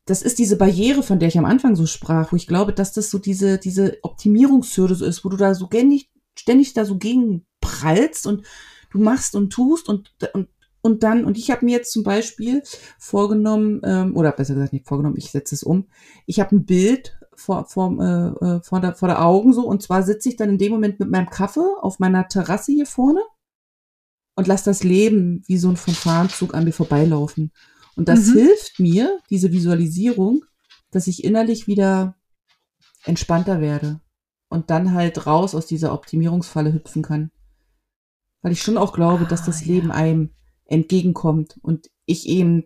das ist diese Barriere, von der ich am Anfang so sprach, wo ich glaube, dass das so diese, diese Optimierungshürde so ist, wo du da so ständig, ständig da so gegen prallst und du machst und tust und, und, und dann, und ich habe mir jetzt zum Beispiel vorgenommen, ähm, oder besser gesagt nicht vorgenommen, ich setze es um, ich habe ein Bild vor, vor, äh, äh, vor, der, vor der Augen so, und zwar sitze ich dann in dem Moment mit meinem Kaffee auf meiner Terrasse hier vorne und lass das Leben wie so ein Fanfarenzug an mir vorbeilaufen. Und das mhm. hilft mir, diese Visualisierung, dass ich innerlich wieder entspannter werde und dann halt raus aus dieser Optimierungsfalle hüpfen kann. Weil ich schon auch glaube, ah, dass das Leben einem entgegenkommt und ich eben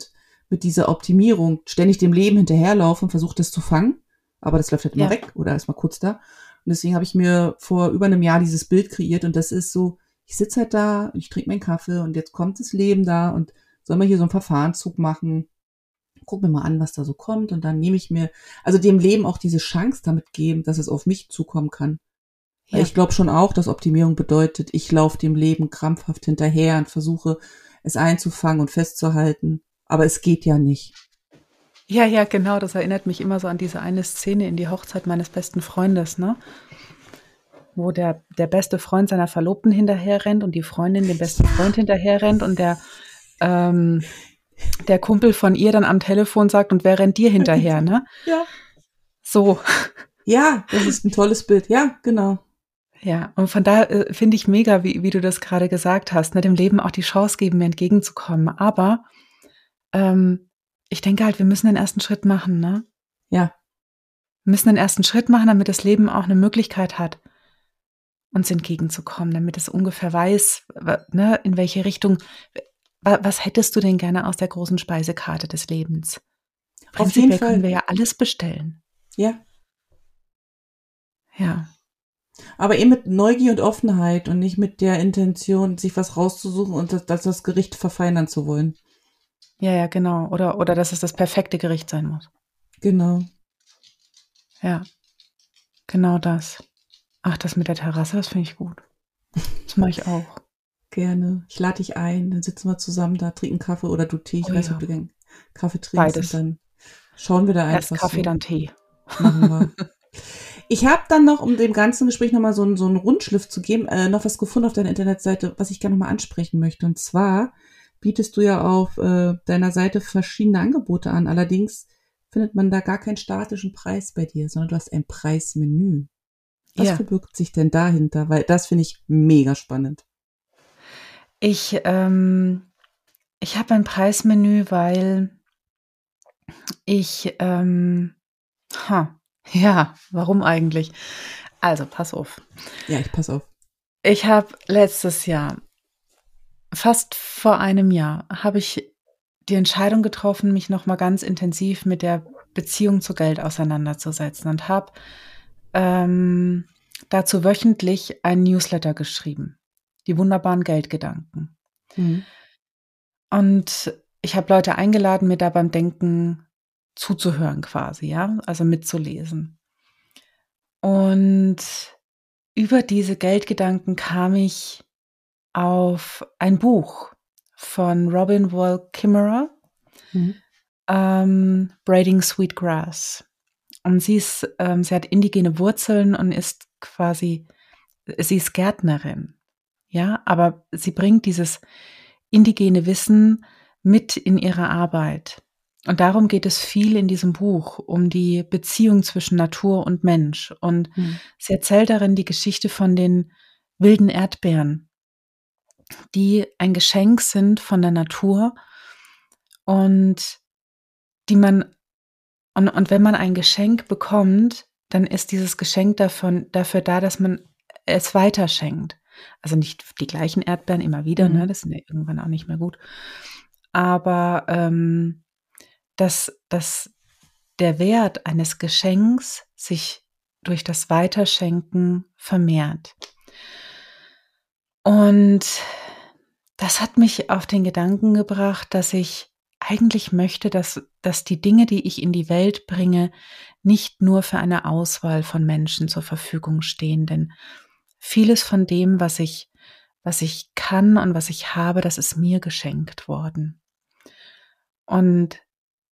mit dieser Optimierung ständig dem Leben hinterherlaufe und versuche das zu fangen. Aber das läuft halt immer ja. weg oder ist mal kurz da. Und deswegen habe ich mir vor über einem Jahr dieses Bild kreiert und das ist so, ich sitze halt da, ich trinke meinen Kaffee und jetzt kommt das Leben da und soll man hier so einen Verfahrenszug machen? Guck mir mal an, was da so kommt und dann nehme ich mir, also dem Leben auch diese Chance damit geben, dass es auf mich zukommen kann. Ja. Ich glaube schon auch, dass Optimierung bedeutet, ich laufe dem Leben krampfhaft hinterher und versuche es einzufangen und festzuhalten. Aber es geht ja nicht. Ja, ja, genau. Das erinnert mich immer so an diese eine Szene in die Hochzeit meines besten Freundes, ne? Wo der, der beste Freund seiner Verlobten hinterher rennt und die Freundin dem besten Freund hinterher rennt und der ähm, der Kumpel von ihr dann am Telefon sagt, und wer rennt dir hinterher, ne? Ja. So. Ja, das ist ein tolles Bild. Ja, genau. Ja, und von da äh, finde ich mega, wie, wie du das gerade gesagt hast, ne, dem Leben auch die Chance geben, mir entgegenzukommen. Aber ähm, ich denke halt, wir müssen den ersten Schritt machen, ne? Ja. Wir müssen den ersten Schritt machen, damit das Leben auch eine Möglichkeit hat, uns entgegenzukommen, damit es ungefähr weiß, ne, in welche Richtung, was hättest du denn gerne aus der großen Speisekarte des Lebens? Prinzipiell können wir ja alles bestellen. Ja. Ja. Aber eben mit Neugier und Offenheit und nicht mit der Intention, sich was rauszusuchen und das, das, das Gericht verfeinern zu wollen. Ja, ja, genau. Oder, oder dass es das perfekte Gericht sein muss. Genau. Ja. Genau das. Ach, das mit der Terrasse, das finde ich gut. Das mache ich auch. Gerne. Ich lade dich ein, dann sitzen wir zusammen da, trinken Kaffee oder du Tee. Ich oh, weiß nicht, ja. ob du gern Kaffee trinkst. Beides. Und dann schauen wir da einfach. Erst Kaffee, so. dann Tee. Machen wir. Ich habe dann noch, um dem ganzen Gespräch nochmal so, so einen Rundschliff zu geben, äh, noch was gefunden auf deiner Internetseite, was ich gerne nochmal ansprechen möchte. Und zwar bietest du ja auf äh, deiner Seite verschiedene Angebote an. Allerdings findet man da gar keinen statischen Preis bei dir, sondern du hast ein Preismenü. Was ja. verbirgt sich denn dahinter? Weil das finde ich mega spannend. Ich, ähm, ich habe ein Preismenü, weil ich, ähm, ha, ja, warum eigentlich? Also, pass auf. Ja, ich pass auf. Ich habe letztes Jahr, fast vor einem Jahr, habe ich die Entscheidung getroffen, mich nochmal ganz intensiv mit der Beziehung zu Geld auseinanderzusetzen und habe ähm, dazu wöchentlich ein Newsletter geschrieben die wunderbaren Geldgedanken. Mhm. Und ich habe Leute eingeladen, mir da beim Denken zuzuhören quasi, ja, also mitzulesen. Und über diese Geldgedanken kam ich auf ein Buch von Robin Wall Kimmerer, mhm. ähm, Braiding Sweet Grass. Und sie ist, ähm, sie hat indigene Wurzeln und ist quasi, sie ist Gärtnerin. Ja, aber sie bringt dieses indigene Wissen mit in ihre Arbeit. Und darum geht es viel in diesem Buch, um die Beziehung zwischen Natur und Mensch. Und mhm. sie erzählt darin die Geschichte von den wilden Erdbeeren, die ein Geschenk sind von der Natur und die man, und, und wenn man ein Geschenk bekommt, dann ist dieses Geschenk davon, dafür da, dass man es weiterschenkt. Also nicht die gleichen Erdbeeren immer wieder, ne? mhm. ne? Das sind ja irgendwann auch nicht mehr gut. Aber ähm, dass, dass der Wert eines Geschenks sich durch das Weiterschenken vermehrt. Und das hat mich auf den Gedanken gebracht, dass ich eigentlich möchte, dass, dass die Dinge, die ich in die Welt bringe, nicht nur für eine Auswahl von Menschen zur Verfügung stehen. Denn vieles von dem, was ich, was ich kann und was ich habe, das ist mir geschenkt worden. Und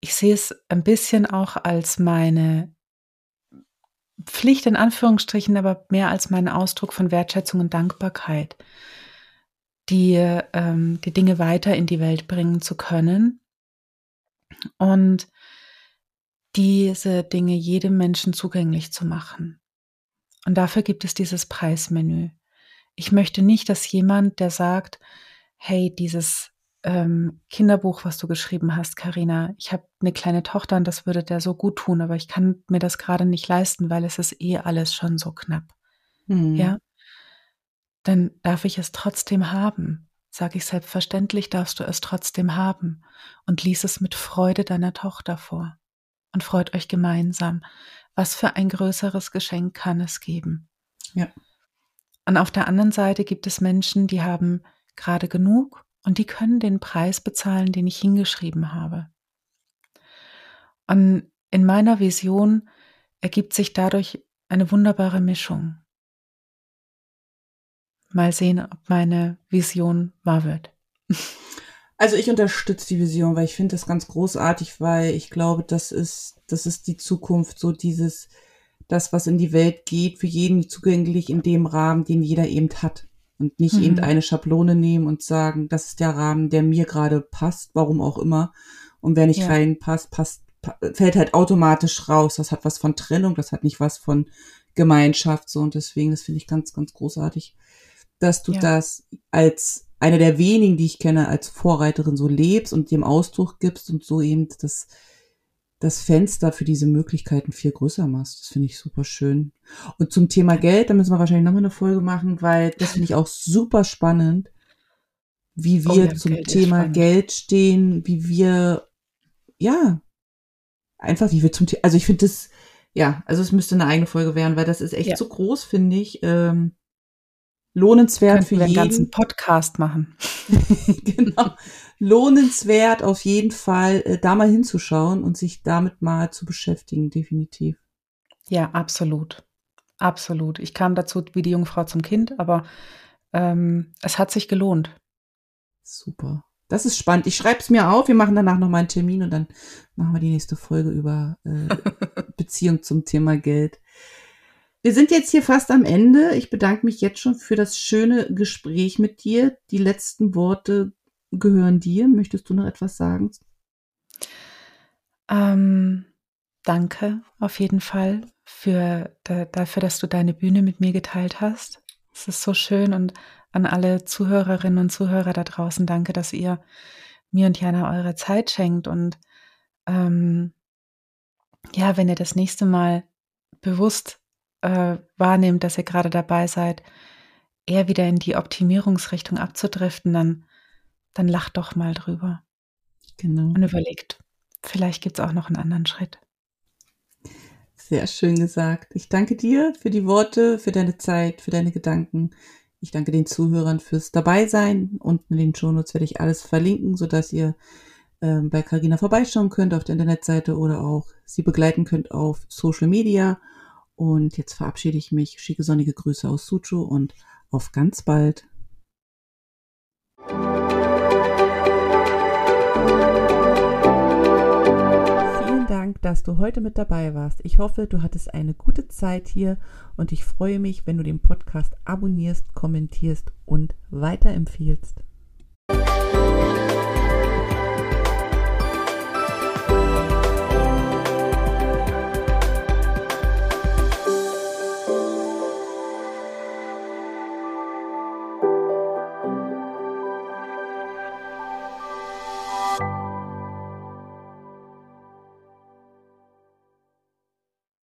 ich sehe es ein bisschen auch als meine Pflicht in Anführungsstrichen, aber mehr als meinen Ausdruck von Wertschätzung und Dankbarkeit, die, ähm, die Dinge weiter in die Welt bringen zu können und diese Dinge jedem Menschen zugänglich zu machen. Und dafür gibt es dieses Preismenü. Ich möchte nicht, dass jemand, der sagt, hey, dieses ähm, Kinderbuch, was du geschrieben hast, Karina. Ich habe eine kleine Tochter und das würde der so gut tun, aber ich kann mir das gerade nicht leisten, weil es ist eh alles schon so knapp. Mhm. Ja, dann darf ich es trotzdem haben. Sag ich selbstverständlich, darfst du es trotzdem haben und lies es mit Freude deiner Tochter vor und freut euch gemeinsam. Was für ein größeres Geschenk kann es geben? Ja. Und auf der anderen Seite gibt es Menschen, die haben gerade genug und die können den Preis bezahlen, den ich hingeschrieben habe. Und in meiner Vision ergibt sich dadurch eine wunderbare Mischung. Mal sehen, ob meine Vision wahr wird. Also ich unterstütze die Vision, weil ich finde das ganz großartig, weil ich glaube, das ist, das ist die Zukunft, so dieses, das, was in die Welt geht, für jeden zugänglich in dem Rahmen, den jeder eben hat und nicht mhm. irgendeine Schablone nehmen und sagen, das ist der Rahmen, der mir gerade passt, warum auch immer. Und wer nicht ja. reinpasst, passt, fällt halt automatisch raus. Das hat was von Trennung, das hat nicht was von Gemeinschaft so und deswegen, das finde ich ganz, ganz großartig, dass du ja. das als eine der wenigen, die ich kenne, als Vorreiterin so lebst und dem Ausdruck gibst und so eben das das Fenster für diese Möglichkeiten viel größer machst. Das finde ich super schön. Und zum Thema Geld, da müssen wir wahrscheinlich nochmal eine Folge machen, weil das finde ich auch super spannend, wie oh wir oh ja, zum Geld Thema Geld stehen, wie wir, ja, einfach wie wir zum Thema, also ich finde das, ja, also es müsste eine eigene Folge werden, weil das ist echt ja. so groß, finde ich. Ähm, lohnenswert für jeden. ganzen Podcast machen. genau. Lohnenswert auf jeden Fall, äh, da mal hinzuschauen und sich damit mal zu beschäftigen, definitiv. Ja, absolut. Absolut. Ich kam dazu wie die Jungfrau zum Kind, aber ähm, es hat sich gelohnt. Super. Das ist spannend. Ich schreibe es mir auf. Wir machen danach nochmal einen Termin und dann machen wir die nächste Folge über äh, Beziehung zum Thema Geld. Wir sind jetzt hier fast am Ende. Ich bedanke mich jetzt schon für das schöne Gespräch mit dir. Die letzten Worte gehören dir. Möchtest du noch etwas sagen? Ähm, danke auf jeden Fall für dafür, dass du deine Bühne mit mir geteilt hast. Es ist so schön und an alle Zuhörerinnen und Zuhörer da draußen danke, dass ihr mir und Jana eure Zeit schenkt und ähm, ja, wenn ihr das nächste Mal bewusst äh, wahrnehmt, dass ihr gerade dabei seid, eher wieder in die Optimierungsrichtung abzudriften, dann, dann lacht doch mal drüber. Genau. Und überlegt, vielleicht gibt es auch noch einen anderen Schritt. Sehr schön gesagt. Ich danke dir für die Worte, für deine Zeit, für deine Gedanken. Ich danke den Zuhörern fürs Dabeisein. Unten in den Shownotes werde ich alles verlinken, sodass ihr äh, bei Carina vorbeischauen könnt auf der Internetseite oder auch sie begleiten könnt auf Social Media. Und jetzt verabschiede ich mich. Schicke sonnige Grüße aus Suchu und auf ganz bald. Vielen Dank, dass du heute mit dabei warst. Ich hoffe, du hattest eine gute Zeit hier und ich freue mich, wenn du den Podcast abonnierst, kommentierst und weiterempfiehlst.